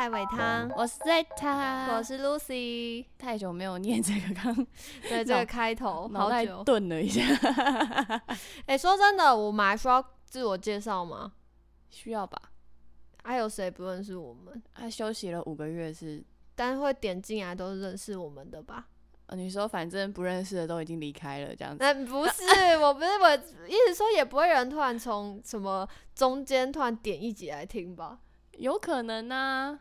蔡伟汤，我是 Zeta，我是 Lucy。太久没有念这个，刚对这个开头脑袋。顿了一下。哎、说真的，我们还需要自我介绍吗？需要吧？还有谁不认识我们？他休息了五个月是，但是会点进来都是认识我们的吧？呃你说反正不认识的都已经离开了这样子。那、不是，我不是我意思说，也不会有人突然从什么中间突然点一集来听吧？有可能啊，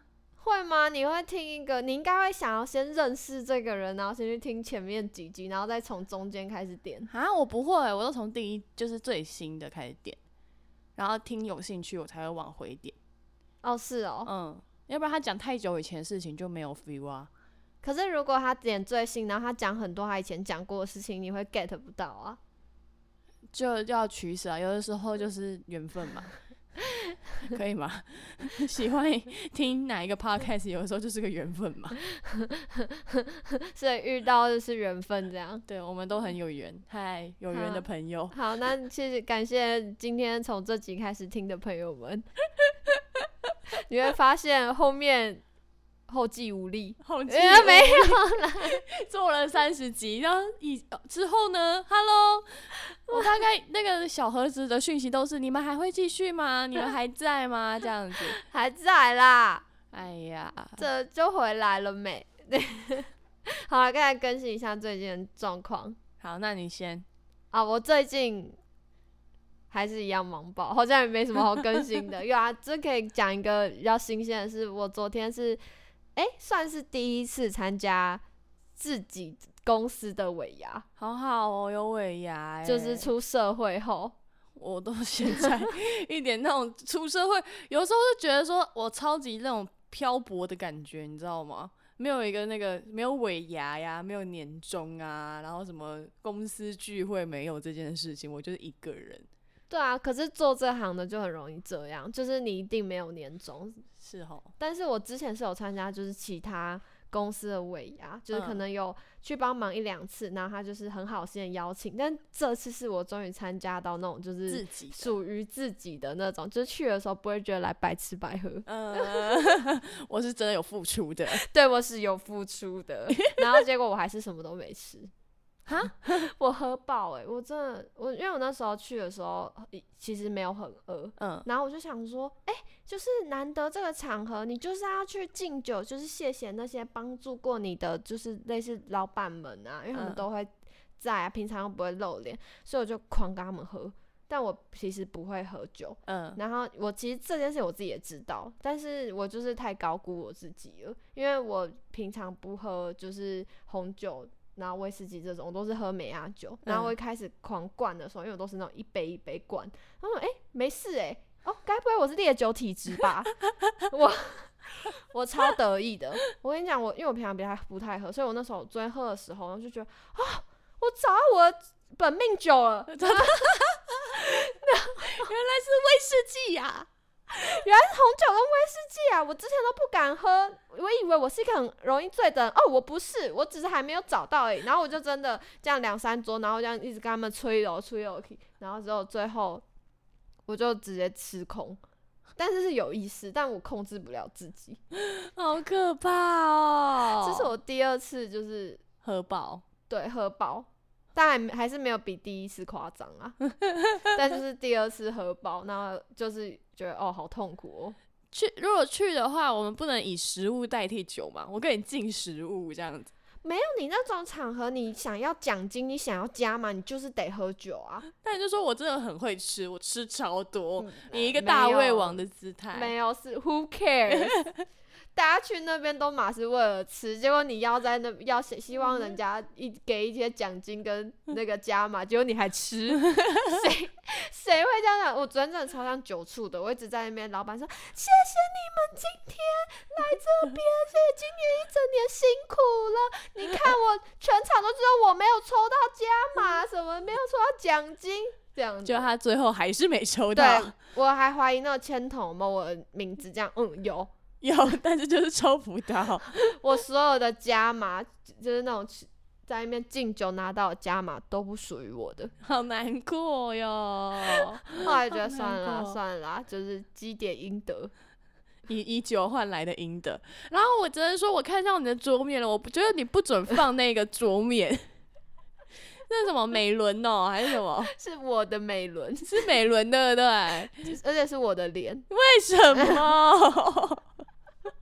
会吗？你会听一个，你应该会想要先认识这个人，然后先去听前面几集，然后再从中间开始点。啊，我不会，我都从第一就是最新的开始点，然后听有兴趣我才会往回点。哦，是哦。嗯，要不然他讲太久以前的事情就没有 feel 啊。可是如果他点最新，然后他讲很多他以前讲过的事情，你会 get 不到啊。就要取舍啊，有的时候就是缘分嘛，可以吗？喜欢听哪一个 podcast，有的时候就是个缘分嘛。所以遇到就是缘分这样。对，我们都很有缘，嗨，有缘的朋友。好，那谢谢感谢今天从这集开始听的朋友们，你会发现后面后继无力。后继呃没有 做了三十集，然后以之后呢？Hello，我大概那个小盒子的讯息都是：你们还会继续吗？你们还在吗？这样子。还在啦，哎呀，这就回来了没？对，好了，刚才更新一下最近的状况好，那你先。啊，我最近还是一样忙爆，好像也没什么好更新的。有啊，这可以讲一个比较新鲜的是，我昨天是哎、算是第一次参加自己公司的尾牙，好好哦，有尾牙欸，就是出社会后。我到现在一点那种出社会，有时候就觉得说我超级那种漂泊的感觉，你知道吗？没有一个那个没有尾牙呀，没有年终啊，然后什么公司聚会没有这件事情，我就是一个人。对啊，可是做这行的就很容易这样，就是你一定没有年终。是哦，但是我之前是有参加，就是其他公司的尾牙，就是可嗯能有去帮忙一两次，然后他就是很好心的邀请。但这次是我终于参加到那种就是属于自己的那种，就是去的时候不会觉得来白吃白喝，嗯，我是真的有付出的。对我是有付出的。然后结果我还是什么都没吃。哈，我喝饱哎、我真的我因为我那时候去的时候其实没有很饿，嗯，然后我就想说，哎、就是难得这个场合，你就是要去敬酒，就是谢谢那些帮助过你的，就是类似老板们啊，因为他们嗯。都会在啊，平常又不会露脸，所以我就狂跟他们喝。但我其实不会喝酒，嗯，然后我其实这件事我自己也知道，但是我就是太高估我自己了，因为我平常不喝就是红酒，然后威士忌这种，我都是喝美亚酒。然后我一开始狂灌的时候，因为我都是那种一杯一杯灌，他说哎、诶没事哎、哦，该不会我是烈酒体质吧？我 我超得意的，我跟你讲，我因为我平常比较不太喝，所以我那时候昨天喝的时候，我就觉得啊，我找到我本命酒了。原来是威士忌呀、原来是红酒跟威士忌啊！我之前都不敢喝，我以为我是一个很容易醉的人。哦，我不是，我只是还没有找到而已。然后我就真的这样两三桌，然后这样一直跟他们吹油吹油，然后之后最后我就直接吃空，但是是有意识，但我控制不了自己。好可怕哦！这是我第二次就是喝饱，对喝饱，当然还是没有比第一次夸张啊，但就是第二次喝饱，然后就是觉得哦好痛苦哦。去如果去的话，我们不能以食物代替酒嘛？我给你进食物这样子。没有你那种场合，你想要奖金，你想要加嘛，你就是得喝酒啊。但你就说我真的很会吃，我吃超多，嗯以一个大胃王的姿态。没有是 Who cares？大家去那边都马是为了吃，结果你要在那要希希望人家一给一些奖金跟那个加码，结果你还吃，谁谁会这样想？我昨天真的超像酒醋的，我一直在那边，老板说谢谢你们今天来这边，谢谢今年一整年辛苦了。你看我全场都知道我没有抽到加码，什么没有抽到奖金，这样就他最后还是没抽对到，，我还怀疑那个签筒有没有我的名字，这样嗯有。有，但是就是抽不到。我所有的加码，就是那种在那边敬酒拿到的加码都不属于我的。好难过哟。后来觉得算了算了，就是积点阴德。以以酒换来的阴德。然后我只能说，我看上你的桌面了，我不觉得你不准放那个桌面。那什么美轮哦，还是什么？是我的美轮，是美轮的，对，而且是我的脸。为什么？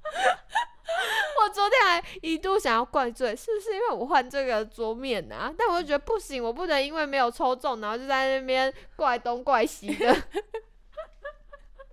我昨天还一度想要怪罪，是不是因为我换这个桌面啊？但我就觉得不行，我不能因为没有抽中，然后就在那边怪东怪西的。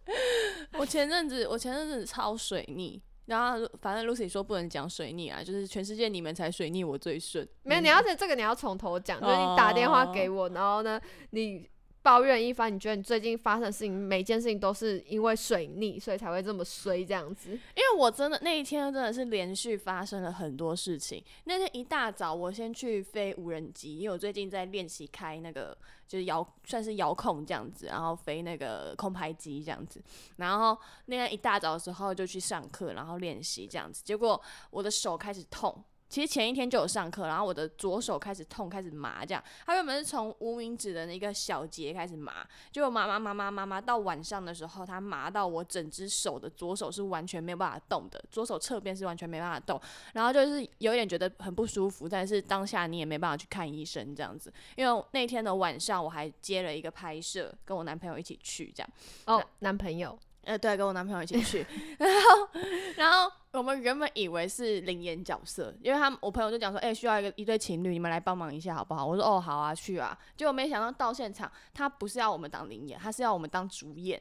我前阵子，我前阵子超水逆，然后反正 Lucy 说不能讲水逆啊，就是全世界你们才水逆，我最顺。没有，你要是这个你要从头讲，就是你打电话给我，然后呢，你。抱怨一番，你觉得你最近发生的事情，每件事情都是因为水逆，所以才会这么衰这样子？因为我真的那一天真的是连续发生了很多事情。那天一大早，我先去飞无人机，因为我最近在练习开那个就是遥算是遥控这样子，然后飞那个空拍机这样子。然后那天一大早的时候就去上课，然后练习这样子，结果我的手开始痛。其实前一天就有上课，然后我的左手开始痛，开始麻，这样。他原本是从无名指的那个小节开始麻，结果麻麻麻麻麻麻到晚上的时候，他麻到我整只手的左手是完全没有办法动的，左手侧边是完全没办法动，然后就是有点觉得很不舒服，但是当下你也没办法去看医生这样子，因为那天的晚上我还接了一个拍摄，跟我男朋友一起去这样。哦，男朋友。呃，对，跟我男朋友一起去，然后，然后我们原本以为是灵演角色，因为他我朋友就讲说，哎，需要一个一对情侣，你们来帮忙一下好不好？我说，哦，好啊，去啊。结果没想到到现场，他不是要我们当灵演，他是要我们当主演。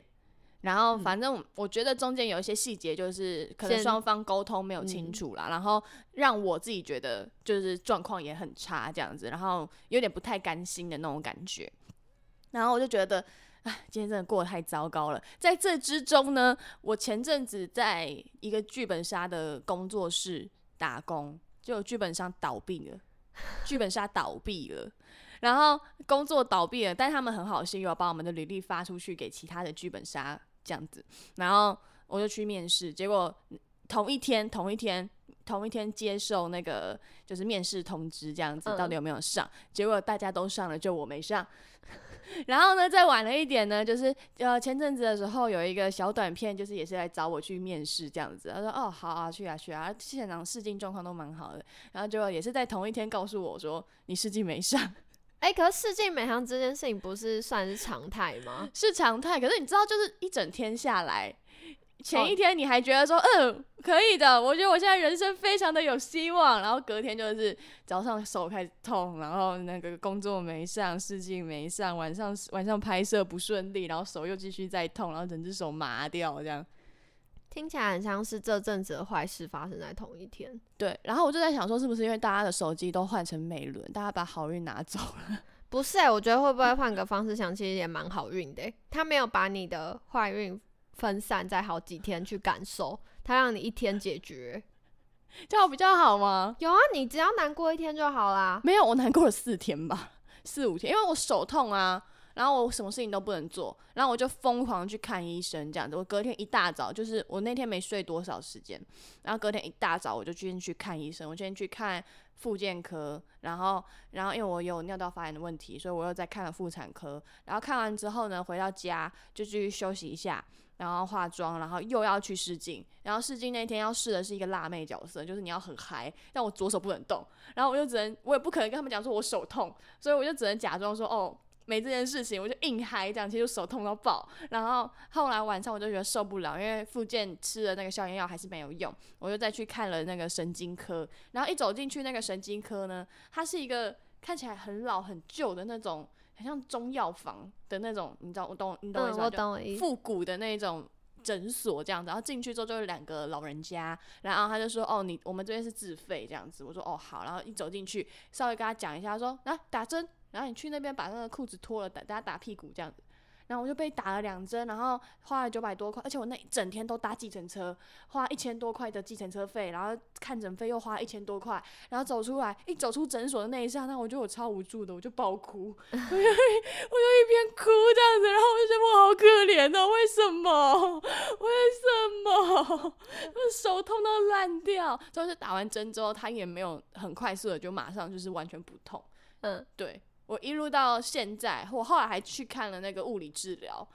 然后反正我觉得中间有一些细节，就是可能双方沟通没有清楚啦，然后让我自己觉得就是状况也很差这样子，然后有点不太甘心的那种感觉。然后我就觉得。唉，今天真的过得太糟糕了。在这之中呢，我前阵子在一个剧本杀的工作室打工，就剧本杀倒闭了，剧本杀倒闭了，然后工作倒闭了，但他们很好心，又把我们的履历发出去给其他的剧本杀这样子，然后我就去面试，结果同一天，同一天，同一天接受那个就是面试通知，这样子到底有没有上？结果大家都上了，就我没上。然后呢，再晚了一点呢，就是呃前阵子的时候有一个小短片，就是也是来找我去面试这样子。他说哦好啊去啊去啊，现场试镜状况都蛮好的。然后就也是在同一天告诉我说你试镜没上。哎，可是试镜没上这件事情不是算是常态吗？是常态，可是你知道就是一整天下来。前一天你还觉得说，嗯，可以的，我觉得我现在人生非常的有希望。然后隔天就是早上手开始痛，然后那个工作没上，试镜没上，晚上晚上拍摄不顺利，然后手又继续在痛，然后整只手麻掉，这样听起来很像是这阵子的坏事发生在同一天。对，然后我就在想说，是不是因为大家的手机都换成美轮，大家把好运拿走了？不是哎，我觉得会不会换个方式想，其实也蛮好运的。他没有把你的坏运。分散在好几天去感受，它让你一天解决，这样比较好吗？有啊，你只要难过一天就好啦。没有，我难过了四天吧，四五天，因为我手痛啊，然后我什么事情都不能做，然后我就疯狂去看医生，这样子。我隔天一大早，就是我那天没睡多少时间，然后隔天一大早我就先去看医生，我先去看复健科，然后，然后因为我有尿道发炎的问题，所以我又在看了妇产科，然后看完之后呢，回到家就去休息一下。然后化妆，然后又要去试镜，然后试镜那天要试的是一个辣妹角色，就是你要很嗨，但我左手不能动，然后我就只能，我也不可能跟他们讲说我手痛，所以我就只能假装说哦没这件事情，我就硬嗨这样，其实手痛到爆。然后后来晚上我就觉得受不了，因为复健吃的那个消炎药还是没有用，我就再去看了那个神经科，然后一走进去那个神经科呢，它是一个看起来很老很旧的那种。很像中药房的那种，你知道我懂你懂我意思吗？就复古的那种诊所这样子，然后进去之后就是两个老人家，然后他就说：“哦，你我们这边是自费这样子。”我说：“哦，好。”然后一走进去，稍微跟他讲一下，说：“啊打针，然后你去那边把那个裤子脱了，打大家打屁股这样子。”然后我就被打了两针，然后花了九百多块，而且我那一整天都搭计程车，花一千多块的计程车费，然后看诊费又花一千多块，然后走出来，一走出诊所的那一刹那，我觉得我超无助的，我就爆哭，我 就我就一边哭这样子，然后我就觉得我好可怜哦，为什么？为什么？我手痛到烂掉，就是打完针之后，他也没有很快速的就马上就是完全不痛，嗯，对。我一路到现在，我后来还去看了那个物理治疗，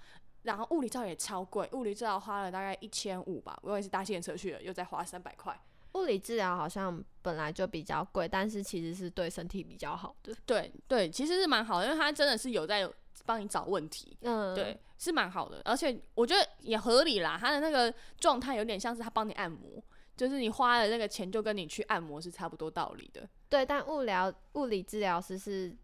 然后物理治疗也超贵，物理治疗花了大概一千五吧，我也是搭计程车去的，又再花三百块。物理治疗好像本来就比较贵，但是其实是对身体比较好的。对对，其实是蛮好的，因为它真的是有在帮你找问题，嗯，对，是蛮好的，而且我觉得也合理啦。它的那个状态有点像是他帮你按摩，就是你花的那个钱就跟你去按摩是差不多道理的。对，但物疗物理治疗师是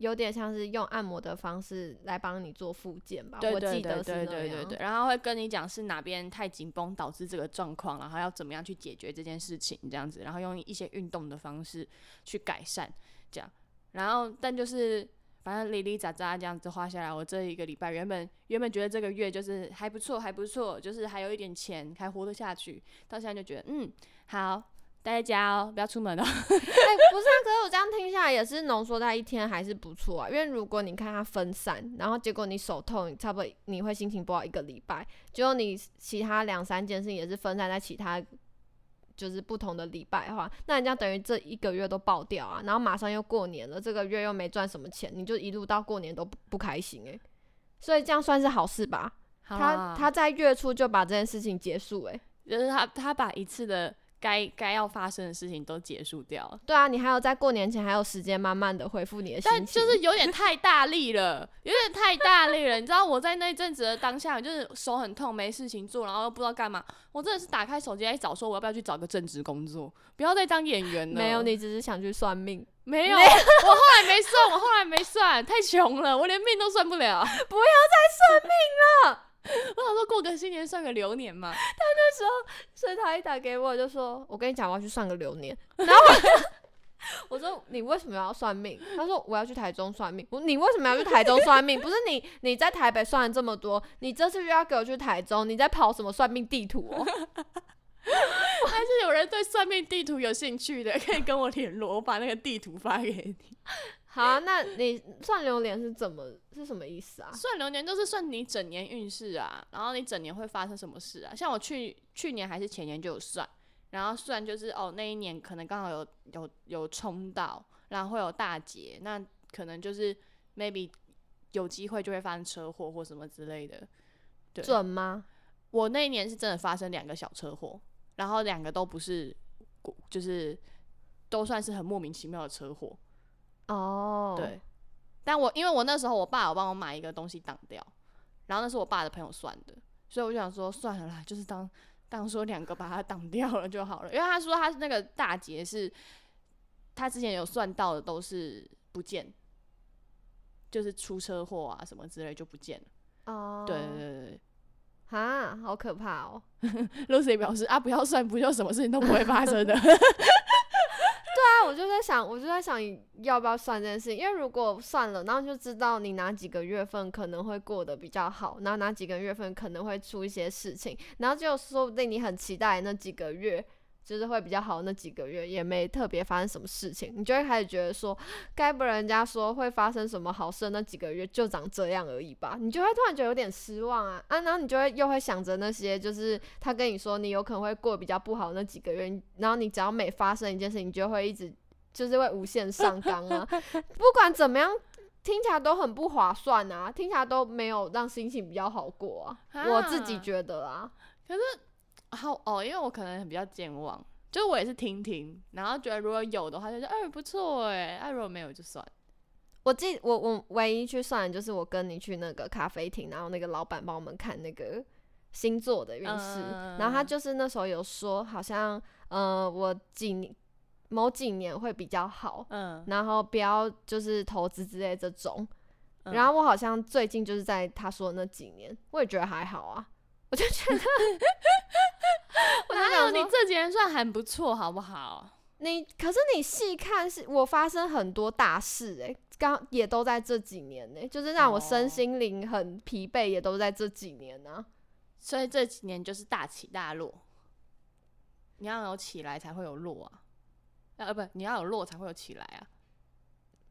有点像是用按摩的方式来帮你做复健吧？对我记对对对得是那样对对对，然后会跟你讲是哪边太紧绷导致这个状况，然后要怎么样去解决这件事情，这样子，然后用一些运动的方式去改善，这样，然后但就是反正哩哩喳喳这样子花下来，我这一个礼拜原本原本觉得这个月就是还不错还不错，就是还有一点钱还活得下去，到现在就觉得嗯好。待在家哦，不要出门哦。哎、不是啊，可是我这样听下来也是浓缩在一天还是不错啊。因为如果你看它分散，然后结果你手痛，差不多你会心情不好一个礼拜，结果你其他两三件事情也是分散在其他就是不同的礼拜的话，那人家等于这一个月都爆掉啊，然后马上又过年了，这个月又没赚什么钱，你就一路到过年都不不开心诶、所以这样算是好事吧？他他在月初就把这件事情结束诶、就是他他把一次的该该要发生的事情都结束掉了。对啊，你还有在过年前还有时间慢慢的恢复你的心情，但就是有点太大力了，有点太大力了。你知道我在那一阵子的当下，就是手很痛，没事情做，然后又不知道干嘛。我真的是打开手机来找，说我要不要去找个正职工作，不要再当演员了。没有，你只是想去算命。没有，我后来没算，我后来没算，太穷了，我连命都算不了。不要再算命了。我新年算个流年嘛，所以他一打给我就说：“我跟你讲，我要去算个流年。”然后我 我说：“你为什么要算命？”他说：“我要去台中算命。”我说：“你为什么要去台中算命？不是你你在台北算了这么多，你这次又要给我去台中，你在跑什么算命地图哦？” 还是有人对算命地图有兴趣的，可以跟我联络，我把那个地图发给你。好啊、那你算流年是怎么是什么意思啊？算流年就是算你整年运势啊，然后你整年会发生什么事啊？像我去去年还是前年就有算，然后算就是哦那一年可能刚好有有有冲到，然后会有大劫，那可能就是 maybe 有机会就会发生车祸或什么之类的。对，准吗？我那一年是真的发生两个小车祸，然后两个都不是，就是都算是很莫名其妙的车祸。哦，对，但我因为我那时候我爸有帮我买一个东西挡掉，然后那是我爸的朋友算的，所以我就想说算了啦，就是当当说两个把它挡掉了就好了，因为他说他那个大劫是，他之前有算到的都是不见，就是出车祸啊什么之类就不见了。哦，对对对对哈，好可怕哦。对，Lucy 表示啊，不要算，不就什么事情都不会发生的。我就在想，我就在想要不要算这件事情，因为如果算了，然后就知道你哪几个月份可能会过得比较好，然后哪几个月份可能会出一些事情，然后就说不定你很期待那几个月。就是会比较好，那几个月也没特别发生什么事情，你就会开始觉得说，该不人家说会发生什么好事，那几个月就长这样而已吧，你就会突然觉得有点失望啊啊，然后你就会又会想着那些，就是他跟你说你有可能会过比较不好那几个月，然后你只要每发生一件事情，你就会一直就是会无限上纲啊，不管怎么样。听起来都很不划算啊，听起来都没有让心情比较好过啊，我自己啊觉得啊，可是好哦，因为我可能比较健忘，就是我也是听听，然后觉得如果有的话，就觉得哎、不错哎，哎、如果没有就算。我记我我唯一去算的就是我跟你去那个咖啡厅，然后那个老板帮我们看那个星座的运势，然后他嗯就是那时候有说，好像呃我几年某几年会比较好，嗯，然后不要就是投资之类这种，嗯。然后我好像最近就是在他说的那几年，我也觉得还好啊，我就觉得，我就哪有想你这几年算很不错，好不好？你可是你细看是，我发生很多大事诶、刚也都在这几年呢、就是让我身哦。心灵很疲惫，也都在这几年呢、所以这几年就是大起大落，你要有起来才会有落啊，呃不，你要有落才会有起来啊，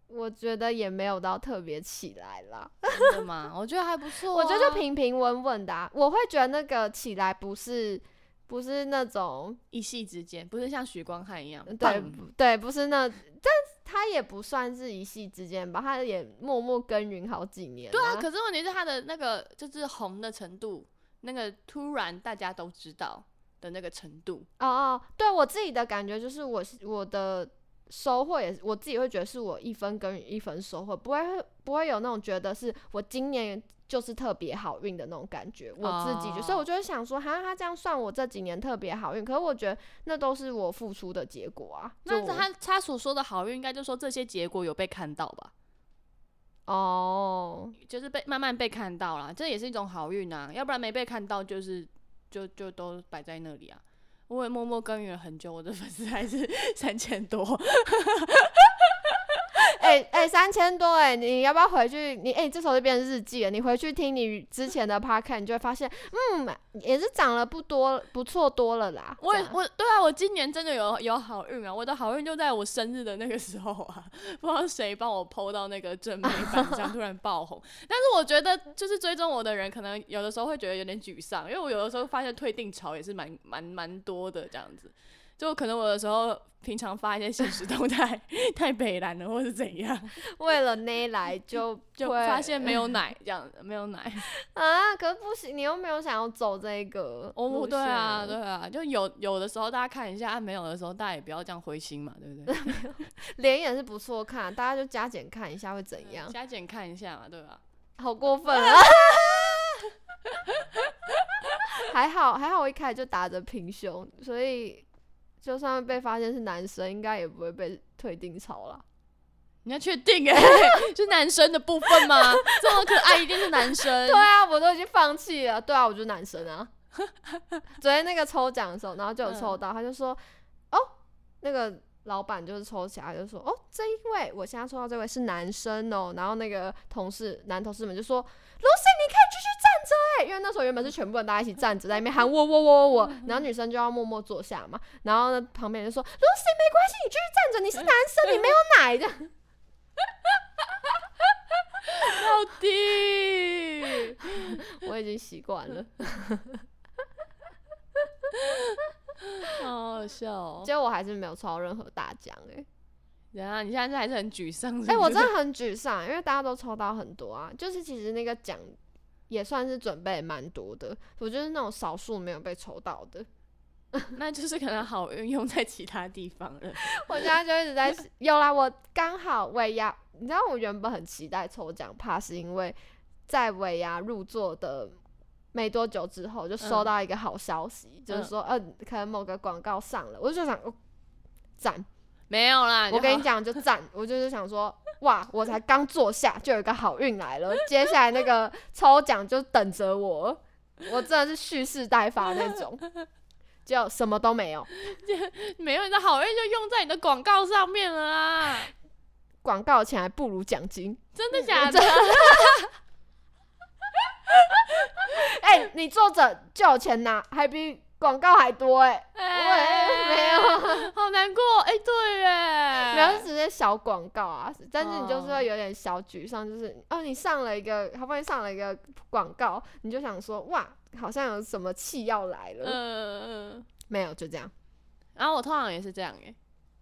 我觉得也没有到特别起来啦，真的吗？我觉得还不错、啊我觉得就平平稳稳的、啊。我会觉得那个起来不是不是那种一夕之间，不是像许光汉一样，对对，不是那，但他也不算是一夕之间吧，他也默默耕耘好几年。对啊，可是问题是他的那个就是红的程度，那个突然大家都知道的那个程度。哦哦，对我自己的感觉就是我我的收获也是我自己会觉得是我一分耕耘一分收获，不会不会有那种觉得是我今年。就是特别好运的那种感觉，我自己就，所以我就会想说，哈，他这样算我这几年特别好运，可是我觉得那都是我付出的结果啊。那他他所说的好运，应该就说这些结果有被看到吧？哦，就是被慢慢被看到了，这也是一种好运啊。要不然没被看到，就是就就都摆在那里啊。我也默默耕耘了很久，我的粉丝还是 三千多。哎哎，三千多哎，你要不要回去？你哎，这时候就变日记了。你回去听你之前的 p a r k 你就会发现，嗯，也是涨了不多，不错多了啦。我我对啊，我今年真的有有好运啊！我的好运就在我生日的那个时候啊，不知道谁帮我 PO 到那个正面板上，突然爆红。但是我觉得，就是追踪我的人，可能有的时候会觉得有点沮丧，因为我有的时候发现退订潮也是蛮蛮蛮多的这样子。就可能我有时候平常发一些现实动态太北蓝了，或是怎样，为了那来就 就发现没有奶这样子，没有奶 啊，可是不行，你又没有想要走这个哦，对啊，对啊，就有有的时候大家看一下，没有的时候大家也不要这样灰心嘛，对不对？脸也是不错看，大家就加减看一下会怎样？加减看一下嘛，对吧？好过分啊！还好还好，我一开始就打着平胸，所以。就算被发现是男生，应该也不会被退订潮啦。你要确定哎，是男生的部分吗？这么可爱，一定是男生。对啊，我都已经放弃了。对啊，我就是男生啊。昨天那个抽奖的时候，然后就有抽到，他就说：“哦，那个老板就是抽起来，就说：‘哦，这一位，我现在抽到这位是男生哦。’然后那个同事，男同事们就说：‘卢 y 你可以继续。’因为那时候原本是全部人大家一起站着在那边喊我我我我，然后女生就要默默坐下嘛。然后呢，旁边就说：“Lucy，没关系，你继续站着，你是男生，你没有奶的。”到底，我已经习惯了。好好笑哦！结果我还是没有抽到任何大奖哎。然后你现在还是很沮丧。哎，我真的很沮丧，因为大家都抽到很多啊。就是其实那个奖。也算是准备蛮多的，我就是那种少数没有被抽到的，那就是可能好运用在其他地方了。我现在就一直在 有啦，我刚好尾牙，你知道我原本很期待抽奖，怕是因为在尾牙入座的没多久之后，就收到一个好消息，就是说，嗯，可能某个广告上了，我就想，赞，没有啦，我跟你讲就赞，我就是想说。哇！我才刚坐下，就有一个好运来了。接下来那个 抽奖就等着我，我真的是蓄势待发那种。就什么都没有，没有你的好运就用在你的广告上面了啊！广告钱还不如奖金，真的假的？哎，你坐着就有钱拿，还比。广告还多哎，没有，好难过哎，对耶，没有直接小广告啊，但是你就是会有点小沮丧，就是哦，你上了一个，好不容易上了一个广告，你就想说哇，好像有什么气要来了，嗯嗯，没有就这样，然后我通常也是这样哎，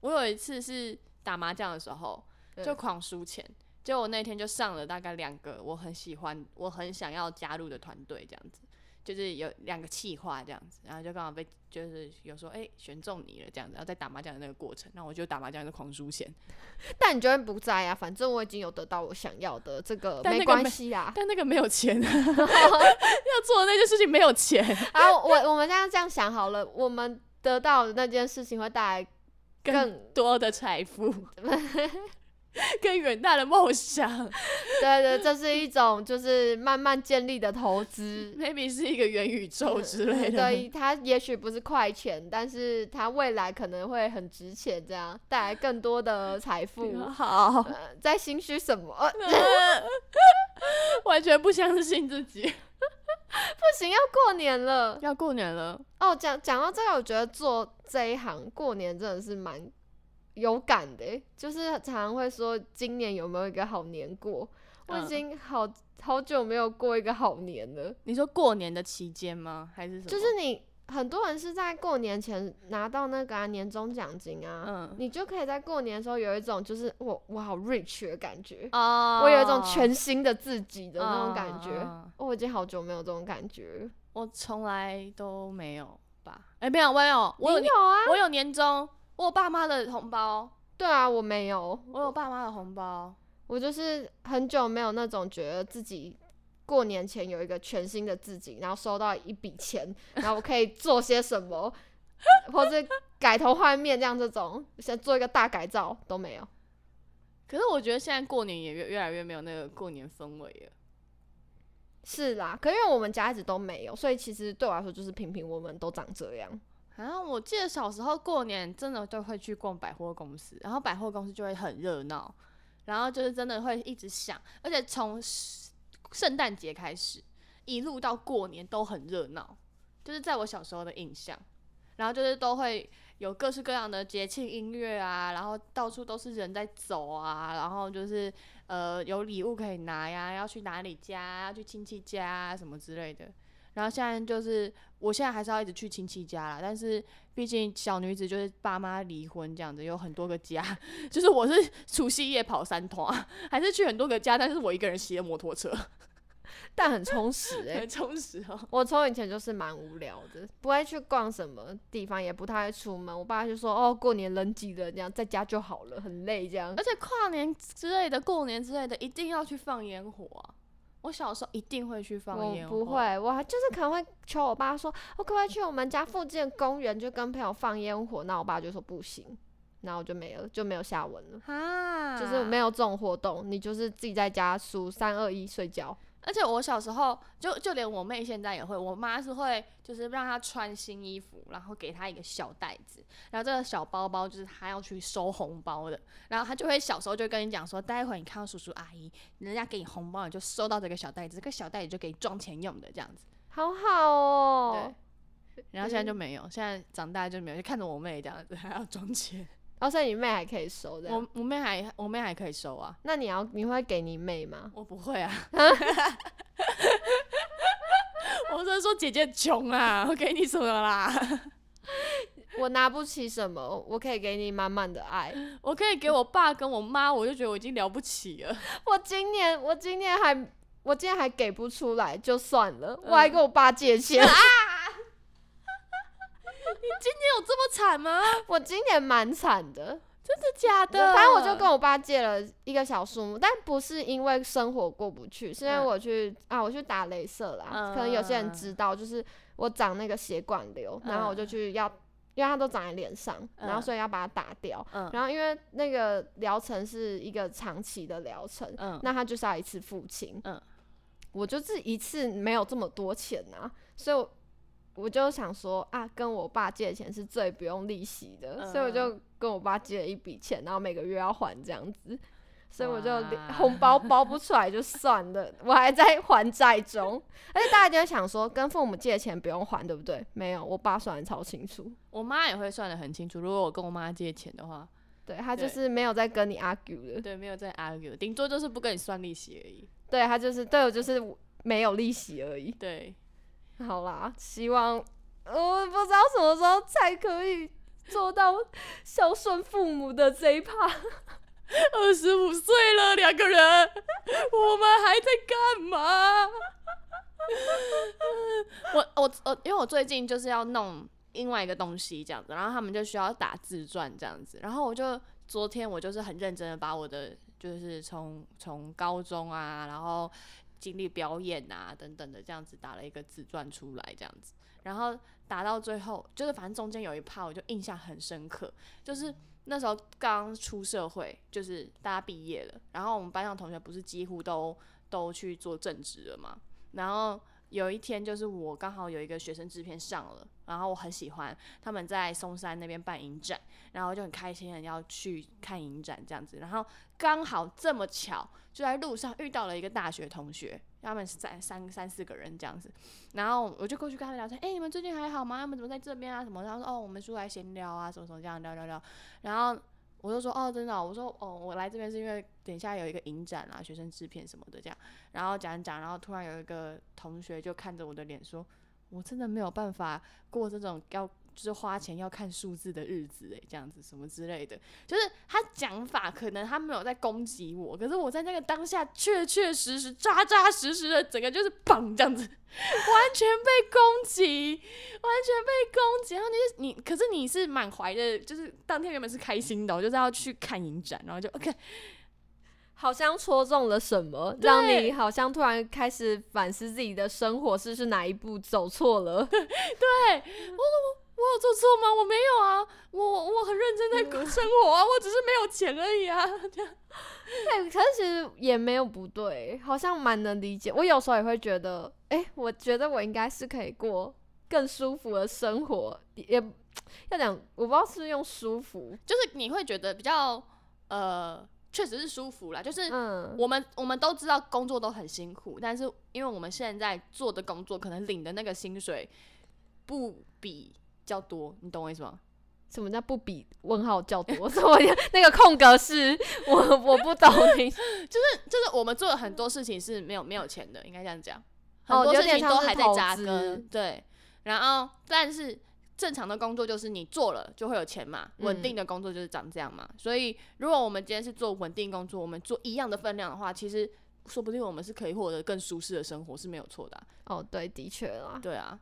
我有一次是打麻将的时候就狂输钱，结果我那天就上了大概两个我很喜欢、我很想要加入的团队这样子。就是有两个气话这样子，然后就刚好被就是有说哎选中你了这样子，然后在打麻将的那个过程，那我就打麻将就狂输钱，但你就会不在啊？反正我已经有得到我想要的这个，没关系啊。但那个 没有钱，要做的那件事情没有钱。啊，我我们现在这样想好了，我们得到的那件事情会带来更多的财富。更远大的梦想，对对，这是一种就是慢慢建立的投资，maybe 是一个元宇宙之类的。对，它也许不是快钱，但是它未来可能会很值钱，这样带来更多的财富。好，在心虚什么？完全不相信自己。不行，要过年了，要过年了。哦，讲讲到这个，我觉得做这一行过年真的是蛮。有感的，就是常常会说今年有没有一个好年过？我已经好好久没有过一个好年了。你说过年的期间吗？还是什么？就是你很多人是在过年前拿到那个啊年终奖金啊，嗯，你就可以在过年的时候有一种就是我我好 rich 的感觉，哦我有一种全新的自己的那种感觉。我已经好久没有这种感觉。我从来都没有吧？哎、没有，没有，我有啊？我有年终，我有爸妈的红包，对啊，我没有，我有爸妈的红包。我就是很久没有那种觉得自己过年前有一个全新的自己，然后收到一笔钱，然后我可以做些什么，或者改头换面这样这种，想做一个大改造都没有。可是我觉得现在过年也越越来越没有那个过年氛围了。是啦，可因为我们家一直都没有，所以其实对我来说就是平平，我们都长这样。然后，我记得小时候过年真的就会去逛百货公司，然后百货公司就会很热闹，然后就是真的会一直响，而且从圣诞节开始一路到过年都很热闹，就是在我小时候的印象。然后就是都会有各式各样的节庆音乐啊，然后到处都是人在走啊，然后就是呃有礼物可以拿呀，要去哪里家，要去亲戚家什么之类的。然后现在就是，我现在还是要一直去亲戚家啦，但是毕竟小女子就是爸妈离婚这样子，有很多个家，就是我是除夕夜跑三团，还是去很多个家，但是我一个人骑着摩托车，但很充实诶、很充实哦。我从以前就是蛮无聊的，不会去逛什么地方，也不太会出门。我爸就说：“哦，过年人挤人，这样在家就好了，很累这样而。且跨年之类的、过年之类的，一定要去放烟火啊！我小时候一定会去”放烟火，不会，我还就是可能会求我爸说：“我可不可以去我们家附近的公园，就跟朋友放烟火？”那我爸就说不行，然后我就没了，就没有下文了。啊，就是没有这种活动，你就是自己在家数三二一睡觉。而且我小时候就就连我妹现在也会，我妈是会就是让她穿新衣服，然后给她一个小袋子，然后这个小包包就是她要去收红包的，然后她就会小时候就跟你讲说，待会儿你看到叔叔阿姨，人家给你红包，你就收到这个小袋子，这个小袋子就给你装钱用的这样子。好好哦。对，然后现在就没有，现在长大就没有，就看着我妹这样子还要装钱，然后所以你妹还可以收的。我我妹还我妹还可以收啊，那你要你会给你妹吗？我不会啊。我是说姐姐穷啊，我给你什么啦？我拿不起什么，我可以给你满满的爱。我可以给我爸跟我妈，我就觉得我已经了不起了。我今年我今年还我今年还给不出来，就算了，嗯我还跟我爸借钱。你今年有这么惨吗？我今年蛮惨的，真的假的？反正我就跟我爸借了一个小数目，但不是因为生活过不去，是因为嗯我去、啊，我去打镭射啦。可能有些人嗯知道，就是我长那个血管瘤，然后我就去要，因为它都长在脸上，然后嗯所以要把它打掉。嗯然后因为那个疗程是一个长期的疗程，嗯那他就是要一次付清。嗯我就是一次没有这么多钱呐、所以我我就想说啊，跟我爸借钱是最不用利息的，所以我嗯就跟我爸借了一笔钱，然后每个月要还这样子。所以我就红包包不出来就算了，我还在还债中。而且大家就会想说，跟父母借钱不用还，对不对？没有，我爸算的超清楚。我妈也会算的很清楚。如果我跟我妈借钱的话，对他就是没有在跟你 argue 的，对，没有在 argue，顶多就是不跟你算利息而已。对他就是对我就是没有利息而已。对，好啦，希望我不知道什么时候才可以做到孝顺父母的这一趴。二十五岁了，两个人，我们还在干嘛？我我我，因为我最近就是要弄另外一个东西这样子，然后他们就需要打自传这样子，然后我就昨天我就是很认真的把我的就是从从高中啊，然后经历表演啊等等的这样子打了一个自传出来这样子，然后打到最后就是反正中间有一趴我就印象很深刻，就是。那时候刚出社会，就是大家毕业了，然后我们班上同学不是几乎都都去做正职了嘛。然后有一天，就是我刚好有一个学生制片上了，然后我很喜欢他们在松山那边办影展，然后就很开心的要去看影展这样子。然后刚好这么巧，就在路上遇到了一个大学同学，他们三三三四个人这样子，然后我就过去跟他们聊天，哎、你们最近还好吗？他们怎么在这边啊？什么？然后说哦，我们出来闲聊啊，什么什么这样聊聊聊。然后我就说哦，真的、我说哦，我来这边是因为等一下有一个影展啊，学生制片什么的这样。然后讲讲，然后突然有一个同学就看着我的脸说：“我真的没有办法过这种要就是花钱要看数字的日子诶，这样子什么之类的，就是他讲法可能他没有在攻击我，可是我在那个当下确确实实扎扎实实的整个就是砰这样子，完全被攻击，完全被攻击。然后你你可是你是满怀的，就是当天原本是开心的，我就是要去看影展，然后就 OK。好像戳中了什么，让你好像突然开始反思自己的生活是是哪一步走错了。对我有做错吗？我没有啊，我我很认真在过生活啊，我只是没有钱而已啊。这样，对，可是其实也没有不对，好像蛮能理解。我有时候也会觉得，哎，我觉得我应该是可以过更舒服的生活，也要讲，我不知道是不是用舒服，就是你会觉得比较呃。确实是舒服啦，就是我们我们都知道工作都很辛苦，但是因为我们现在做的工作可能领的那个薪水不比较多，你懂我意思吗？什么叫不比问号较多？什么那个空格是我我不懂你，就是就是我们做了很多事情是没有没有钱的，应该这样讲，很多事情都还在扎根，对，然后但是。正常的工作就是你做了就会有钱嘛，稳定的工作就是长这样嘛。所以如果我们今天是做稳定工作，我们做一样的分量的话，其实说不定我们是可以获得更舒适的生活是没有错的。哦，对，的确啦。对啊，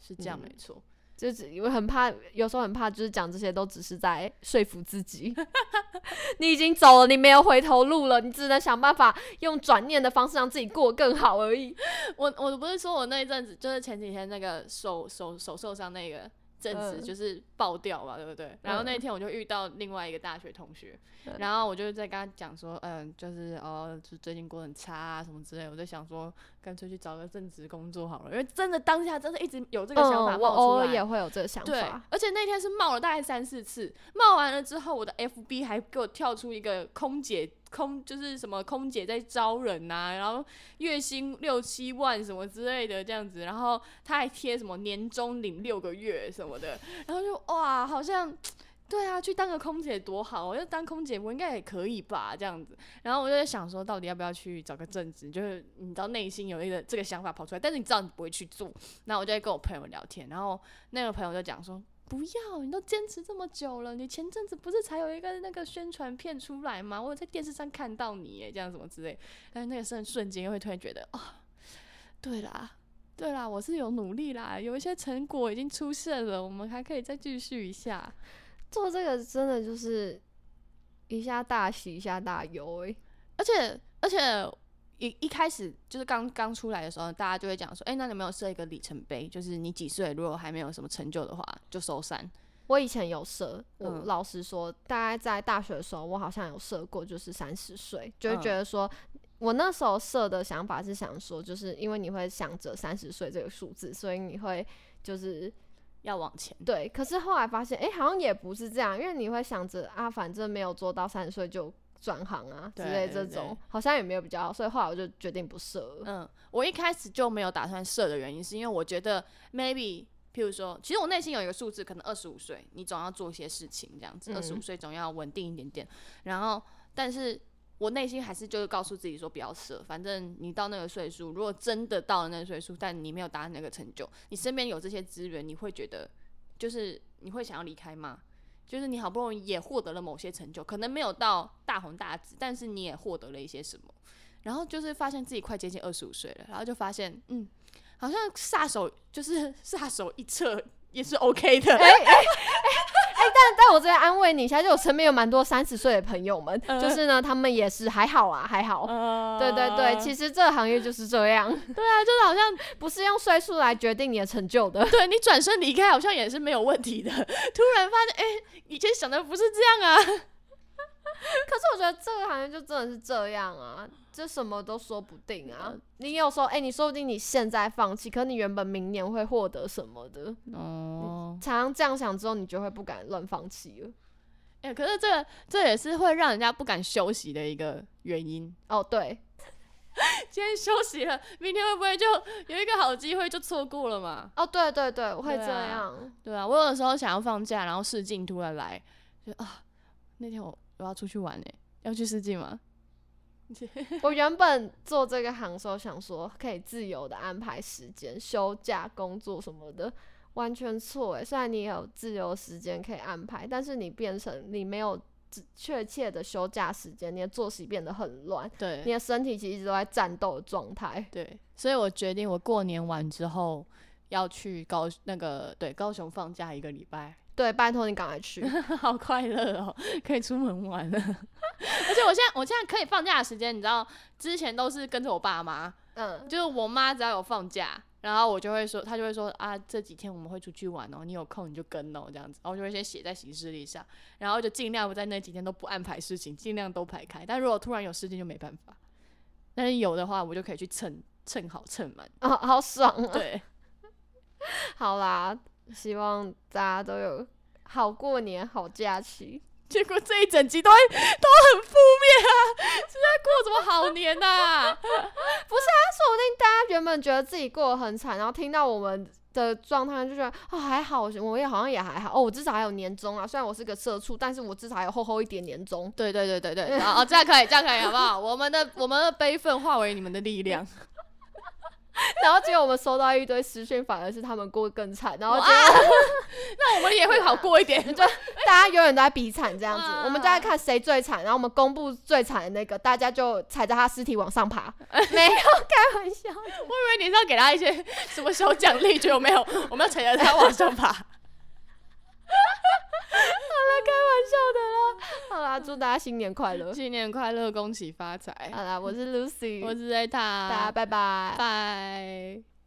是这样没错。就是因为很怕，有时候很怕，就是讲这些都只是在说服自己。你已经走了，你没有回头路了，你只能想办法用转念的方式让自己过更好而已。我我不是说我那一阵子，就是前几天那个手手手受伤那个。阵子就是爆掉嘛，对不对？然后那天我就遇到另外一个大学同学，然后我就在跟他讲说，嗯，就是哦，就最近过得很差啊什么之类。我在想说，干脆去找个正职工作好了，因为真的当下真的一直有这个想法冒出来。我偶尔也会有这个想法。对，而且那天是冒了大概三四次，冒完了之后，我的 FB 还给我跳出一个空姐。空就是什么空姐在招人呐，然后月薪六七万什么之类的这样子，然后他还贴什么年终领六个月什么的，然后就哇，好像对啊，去当个空姐多好，我就当空姐我应该也可以吧这样子，然后我就在想说，到底要不要去找个正职，就是你知道内心有一个这个想法跑出来，但是你知道你不会去做，那我就在跟我朋友聊天，然后那个朋友就讲说。不要，你都坚持这么久了，你前阵子不是才有一个那个宣传片出来吗？我有在电视上看到你，哎，这样什么之类。但是那个瞬瞬间会突然觉得，哦，对啦，对啦，我是有努力啦，有一些成果已经出现了，我们还可以再继续一下。做这个真的就是一下大喜一下大忧，哎，而且而且。一一开始就是刚刚出来的时候，大家就会讲说，哎，那你有没有设一个里程碑？就是你几岁，如果还没有什么成就的话，就收山。我以前有设，我老实说，大概在大学的时候，我好像有设过，就是三十岁，就会觉得说，我那时候设的想法是想说，就是因为你会想着三十岁这个数字，所以你会就是要往前。对，可是后来发现，哎，好像也不是这样，因为你会想着啊，反正没有做到三十岁就。转行啊之类这种，好像也没有比较好，所以后来我就决定不设。嗯，我一开始就没有打算设的原因，是因为我觉得 maybe，譬如说，其实我内心有一个数字，可能二十五岁，你总要做一些事情这样子，二十五岁总要稳定一点点。然后，但是我内心还是就是告诉自己说不要设，反正你到那个岁数，如果真的到了那个岁数，但你没有达到那个成就，你身边有这些资源，你会觉得就是你会想要离开吗？就是你好不容易也获得了某些成就，可能没有到大红大紫，但是你也获得了一些什么，然后就是发现自己快接近二十五岁了，然后就发现，嗯，好像下手就是 下手一撤也是 OK 的。但但我这边安慰你一下，就我身边有蛮多三十岁的朋友们，就是呢，他们也是还好啊，还好。对对对，其实这个行业就是这样。对啊，就是好像不是用岁数来决定你的成就的。对你转身离开，好像也是没有问题的。突然发现，哎，以前想的不是这样啊。可是我觉得这个行业就真的是这样啊，这什么都说不定啊。你有时候，哎，你说不定你现在放弃，可你原本明年会获得什么的。哦。常常这样想之后，你就会不敢乱放弃了。哎，可是这这也是会让人家不敢休息的一个原因。哦，对。今天休息了，明天会不会就有一个好机会就错过了嘛？哦，对对对，会这样。对啊，我有的时候想要放假，然后试镜突然来，就啊，那天我。我要出去玩诶，要去试镜吗？我原本做这个行的时候想说可以自由的安排时间，休假、工作什么的，完全错诶。虽然你有自由时间可以安排，但是你变成你没有确切的休假时间，你的作息变得很乱，对，你的身体其实一直都在战斗的状态。对，所以我决定我过年完之后要去高那个对高雄放假一个礼拜。对，拜托你赶快去，好快乐哦，可以出门玩了。而且我现在，我现在可以放假的时间，你知道，之前都是跟着我爸妈，嗯，就是我妈只要有放假，然后我就会说，她就会说啊，这几天我们会出去玩哦，你有空你就跟哦，这样子，然后我就会先写在行事历上，然后就尽量不在那几天都不安排事情，尽量都排开。但如果突然有事情就没办法，但是有的话，我就可以去蹭蹭好蹭满，啊，好爽啊！对，好啦。希望大家都有好过年、好假期。结果这一整集都都很负面啊！是在过什么好年呐？不是啊，说不定大家原本觉得自己过得很惨，然后听到我们的状态就觉得啊还好，我也好像也还好哦，我至少还有年终啊。虽然我是个社畜，但是我至少还有厚厚一点年终。对对对对对，哦，这样可以，这样可以，好不好？我们的我们的悲愤化为你们的力量。然后结果我们收到一堆私讯，反而是他们过得更惨。然后啊，那我们也会好过一点。就大家永远都在比惨这样子，我们在看谁最惨，然后我们公布最惨的那个，大家就踩着他尸体往上爬。没有开玩笑，我以为你是要给他一些什么小奖励，结果没有，我们要踩着他往上爬。好了，开玩笑的啦。好啦，祝大家新年快乐，新年快乐，恭喜发财。好啦，我是 Lucy，我是 Zeta，大家拜拜，拜。